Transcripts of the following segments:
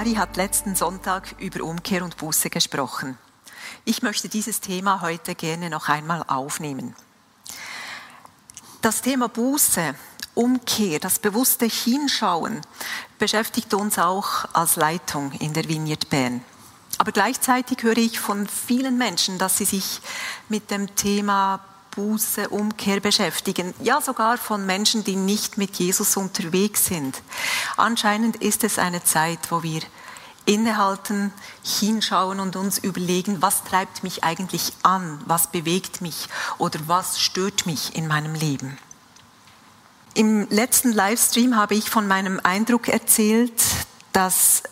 Mari hat letzten Sonntag über Umkehr und Buße gesprochen. Ich möchte dieses Thema heute gerne noch einmal aufnehmen. Das Thema Buße, Umkehr, das bewusste Hinschauen beschäftigt uns auch als Leitung in der Vineyard Bern. Aber gleichzeitig höre ich von vielen Menschen, dass sie sich mit dem Thema Buße, Umkehr beschäftigen. Ja, sogar von Menschen, die nicht mit Jesus unterwegs sind. Anscheinend ist es eine Zeit, wo wir innehalten, hinschauen und uns überlegen, was treibt mich eigentlich an, was bewegt mich oder was stört mich in meinem Leben. Im letzten Livestream habe ich von meinem Eindruck erzählt, dass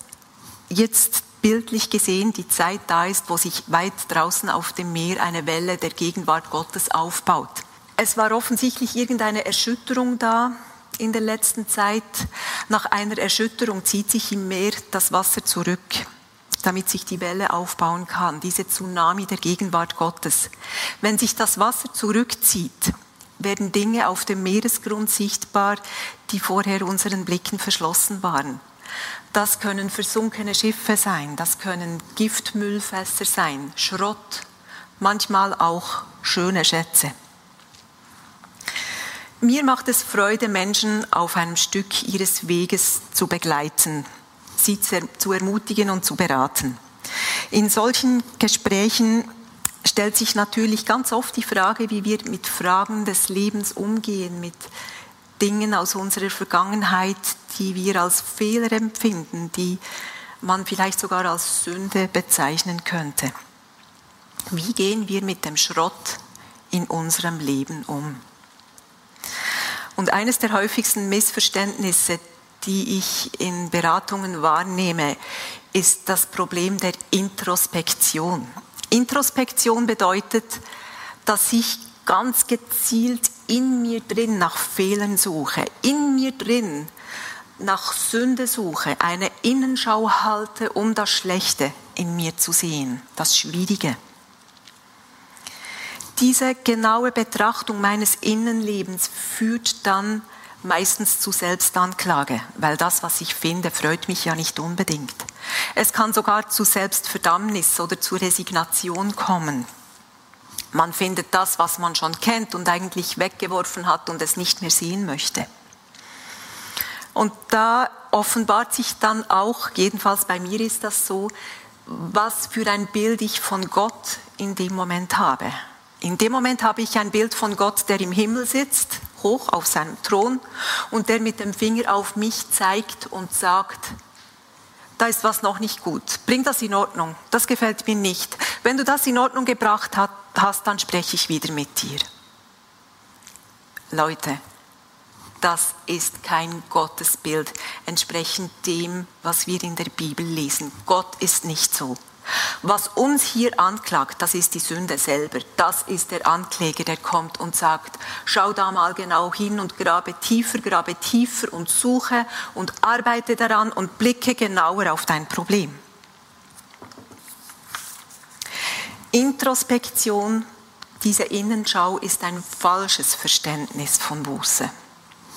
jetzt bildlich gesehen die Zeit da ist, wo sich weit draußen auf dem Meer eine Welle der Gegenwart Gottes aufbaut. Es war offensichtlich irgendeine Erschütterung da in der letzten Zeit. Nach einer Erschütterung zieht sich im Meer das Wasser zurück, damit sich die Welle aufbauen kann, diese Tsunami der Gegenwart Gottes. Wenn sich das Wasser zurückzieht, werden Dinge auf dem Meeresgrund sichtbar, die vorher unseren Blicken verschlossen waren. Das können versunkene Schiffe sein, das können Giftmüllfässer sein, Schrott, manchmal auch schöne Schätze. Mir macht es Freude, Menschen auf einem Stück ihres Weges zu begleiten, sie zu ermutigen und zu beraten. In solchen Gesprächen stellt sich natürlich ganz oft die Frage, wie wir mit Fragen des Lebens umgehen, mit Dingen aus unserer Vergangenheit, die wir als Fehler empfinden, die man vielleicht sogar als Sünde bezeichnen könnte. Wie gehen wir mit dem Schrott in unserem Leben um? Und eines der häufigsten Missverständnisse, die ich in Beratungen wahrnehme, ist das Problem der Introspektion. Introspektion bedeutet, dass ich ganz gezielt in mir drin nach Fehlern suche, in mir drin nach Sünde suche, eine Innenschau halte, um das Schlechte in mir zu sehen, das Schwierige. Diese genaue Betrachtung meines Innenlebens führt dann meistens zu Selbstanklage, weil das, was ich finde, freut mich ja nicht unbedingt. Es kann sogar zu Selbstverdammnis oder zu Resignation kommen. Man findet das, was man schon kennt und eigentlich weggeworfen hat und es nicht mehr sehen möchte. Und da offenbart sich dann auch, jedenfalls bei mir ist das so, was für ein Bild ich von Gott in dem Moment habe. In dem Moment habe ich ein Bild von Gott, der im Himmel sitzt, hoch auf seinem Thron und der mit dem Finger auf mich zeigt und sagt, da ist was noch nicht gut. Bring das in Ordnung. Das gefällt mir nicht. Wenn du das in Ordnung gebracht hast, dann spreche ich wieder mit dir. Leute, das ist kein Gottesbild entsprechend dem, was wir in der Bibel lesen. Gott ist nicht so. Was uns hier anklagt, das ist die Sünde selber. Das ist der Ankläger, der kommt und sagt, schau da mal genau hin und grabe tiefer, grabe tiefer und suche und arbeite daran und blicke genauer auf dein Problem. Introspektion, diese Innenschau ist ein falsches Verständnis von Buße.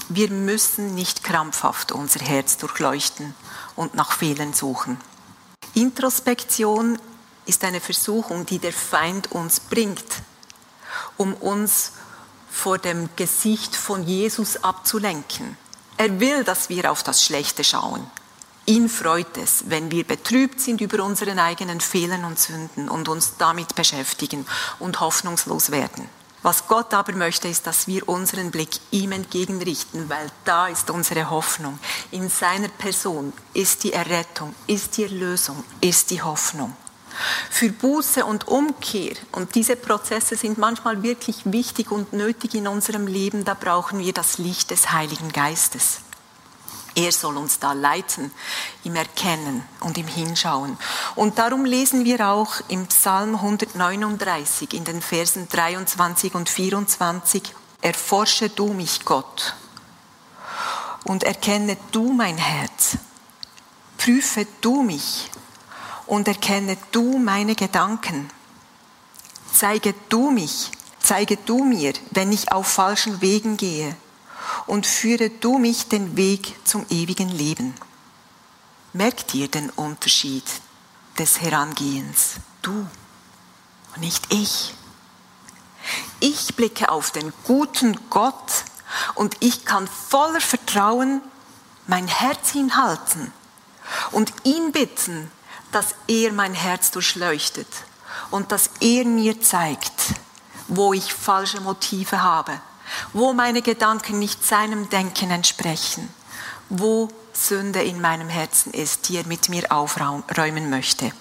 Wir müssen nicht krampfhaft unser Herz durchleuchten und nach Fehlern suchen. Introspektion ist eine Versuchung, die der Feind uns bringt, um uns vor dem Gesicht von Jesus abzulenken. Er will, dass wir auf das Schlechte schauen. Ihn freut es, wenn wir betrübt sind über unseren eigenen Fehlern und Sünden und uns damit beschäftigen und hoffnungslos werden. Was Gott aber möchte, ist, dass wir unseren Blick ihm entgegenrichten, weil da ist unsere Hoffnung. In seiner Person ist die Errettung, ist die Erlösung, ist die Hoffnung. Für Buße und Umkehr, und diese Prozesse sind manchmal wirklich wichtig und nötig in unserem Leben, da brauchen wir das Licht des Heiligen Geistes. Er soll uns da leiten, im Erkennen und im Hinschauen. Und darum lesen wir auch im Psalm 139 in den Versen 23 und 24, Erforsche du mich, Gott, und erkenne du mein Herz. Prüfe du mich und erkenne du meine Gedanken. Zeige du mich, zeige du mir, wenn ich auf falschen Wegen gehe und führe du mich den Weg zum ewigen Leben. Merkt ihr den Unterschied des Herangehens? Du und nicht ich. Ich blicke auf den guten Gott und ich kann voller Vertrauen mein Herz hinhalten und ihn bitten, dass er mein Herz durchleuchtet und dass er mir zeigt, wo ich falsche Motive habe wo meine Gedanken nicht seinem Denken entsprechen, wo Sünde in meinem Herzen ist, die er mit mir aufräumen möchte.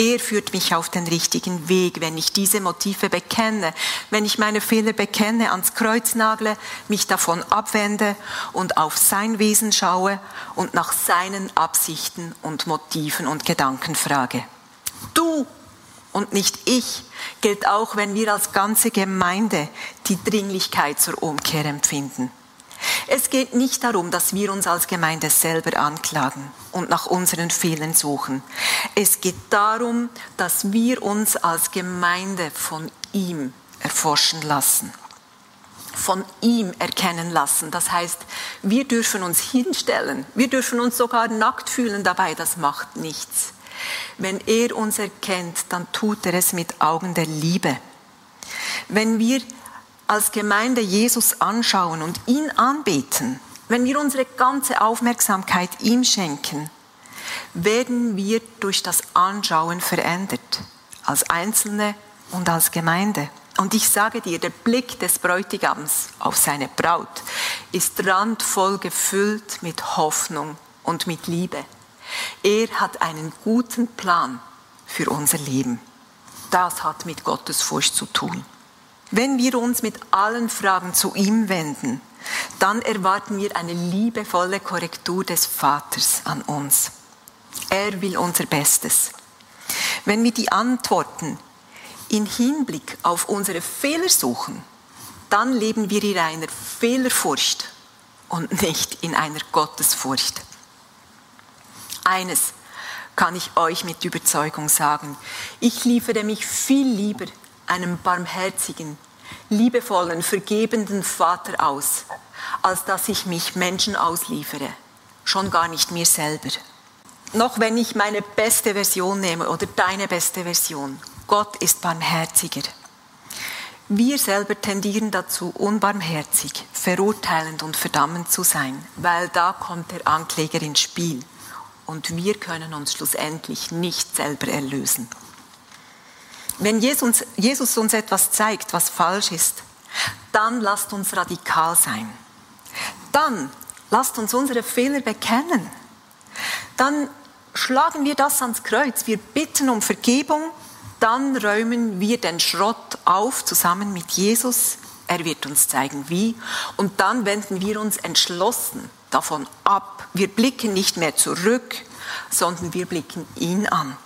Er führt mich auf den richtigen Weg, wenn ich diese Motive bekenne, wenn ich meine Fehler bekenne, ans Kreuz nagle, mich davon abwende und auf sein Wesen schaue und nach seinen Absichten und Motiven und Gedanken frage. Du und nicht ich gilt auch, wenn wir als ganze Gemeinde die Dringlichkeit zur Umkehr empfinden. Es geht nicht darum, dass wir uns als Gemeinde selber anklagen und nach unseren Fehlern suchen. Es geht darum, dass wir uns als Gemeinde von ihm erforschen lassen, von ihm erkennen lassen. Das heißt, wir dürfen uns hinstellen, wir dürfen uns sogar nackt fühlen dabei, das macht nichts. Wenn er uns erkennt, dann tut er es mit Augen der Liebe. Wenn wir als Gemeinde Jesus anschauen und ihn anbeten, wenn wir unsere ganze Aufmerksamkeit ihm schenken, werden wir durch das Anschauen verändert, als Einzelne und als Gemeinde. Und ich sage dir, der Blick des Bräutigams auf seine Braut ist randvoll gefüllt mit Hoffnung und mit Liebe. Er hat einen guten Plan für unser Leben. Das hat mit Gottes Furcht zu tun. Wenn wir uns mit allen Fragen zu ihm wenden, dann erwarten wir eine liebevolle Korrektur des Vaters an uns. Er will unser Bestes. Wenn wir die Antworten in Hinblick auf unsere Fehler suchen, dann leben wir in einer Fehlerfurcht und nicht in einer Gottesfurcht. Eines kann ich euch mit Überzeugung sagen. Ich liefere mich viel lieber einem barmherzigen, liebevollen, vergebenden Vater aus, als dass ich mich Menschen ausliefere. Schon gar nicht mir selber. Noch wenn ich meine beste Version nehme oder deine beste Version. Gott ist barmherziger. Wir selber tendieren dazu, unbarmherzig, verurteilend und verdammend zu sein, weil da kommt der Ankläger ins Spiel und wir können uns schlussendlich nicht selber erlösen. Wenn Jesus, Jesus uns etwas zeigt, was falsch ist, dann lasst uns radikal sein. Dann lasst uns unsere Fehler bekennen. Dann schlagen wir das ans Kreuz. Wir bitten um Vergebung. Dann räumen wir den Schrott auf zusammen mit Jesus. Er wird uns zeigen, wie. Und dann wenden wir uns entschlossen davon ab. Wir blicken nicht mehr zurück, sondern wir blicken ihn an.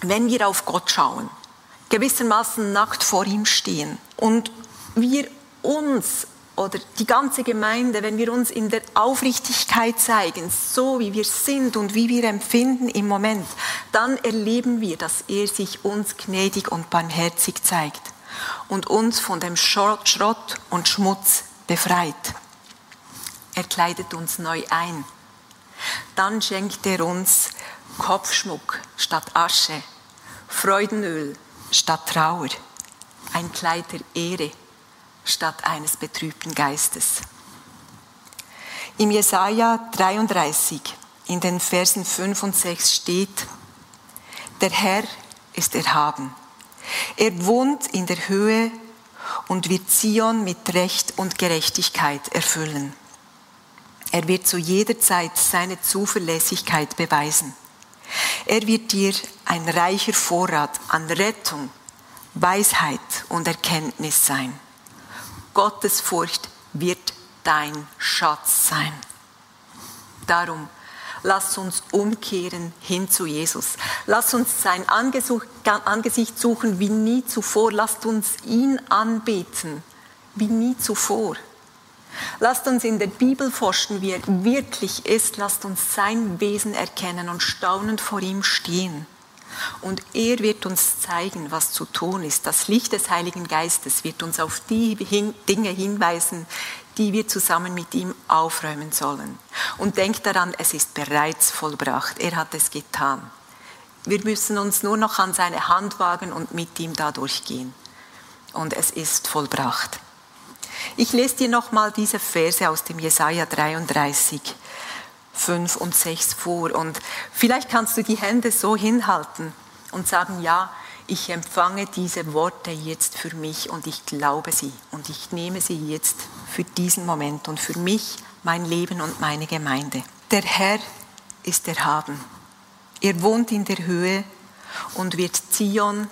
Wenn wir auf Gott schauen, gewissermaßen nackt vor ihm stehen und wir uns oder die ganze Gemeinde, wenn wir uns in der Aufrichtigkeit zeigen, so wie wir sind und wie wir empfinden im Moment, dann erleben wir, dass er sich uns gnädig und barmherzig zeigt und uns von dem Schrott und Schmutz befreit. Er kleidet uns neu ein. Dann schenkt er uns Kopfschmuck statt Asche, Freudenöl statt Trauer, ein Kleid der Ehre statt eines betrübten Geistes. Im Jesaja 33, in den Versen 5 und 6 steht, der Herr ist erhaben. Er wohnt in der Höhe und wird Zion mit Recht und Gerechtigkeit erfüllen. Er wird zu jeder Zeit seine Zuverlässigkeit beweisen. Er wird dir ein reicher Vorrat an Rettung, Weisheit und Erkenntnis sein. Gottes Furcht wird dein Schatz sein. Darum, lass uns umkehren hin zu Jesus. Lass uns sein Angesicht suchen wie nie zuvor. Lasst uns ihn anbeten wie nie zuvor. Lasst uns in der Bibel forschen, wie er wirklich ist. Lasst uns sein Wesen erkennen und staunend vor ihm stehen. Und er wird uns zeigen, was zu tun ist. Das Licht des Heiligen Geistes wird uns auf die Dinge hinweisen, die wir zusammen mit ihm aufräumen sollen. Und denkt daran, es ist bereits vollbracht. Er hat es getan. Wir müssen uns nur noch an seine Hand wagen und mit ihm da durchgehen. Und es ist vollbracht. Ich lese dir nochmal diese Verse aus dem Jesaja 33, 5 und 6 vor. Und vielleicht kannst du die Hände so hinhalten und sagen, ja, ich empfange diese Worte jetzt für mich und ich glaube sie und ich nehme sie jetzt für diesen Moment und für mich, mein Leben und meine Gemeinde. Der Herr ist erhaben. Er wohnt in der Höhe und wird Zion,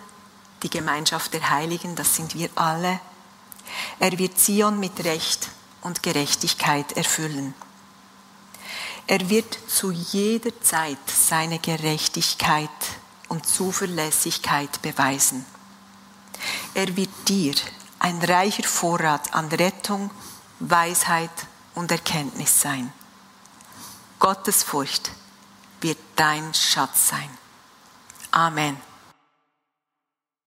die Gemeinschaft der Heiligen, das sind wir alle, er wird Zion mit Recht und Gerechtigkeit erfüllen. Er wird zu jeder Zeit seine Gerechtigkeit und Zuverlässigkeit beweisen. Er wird dir ein reicher Vorrat an Rettung, Weisheit und Erkenntnis sein. Gottes Furcht wird dein Schatz sein. Amen.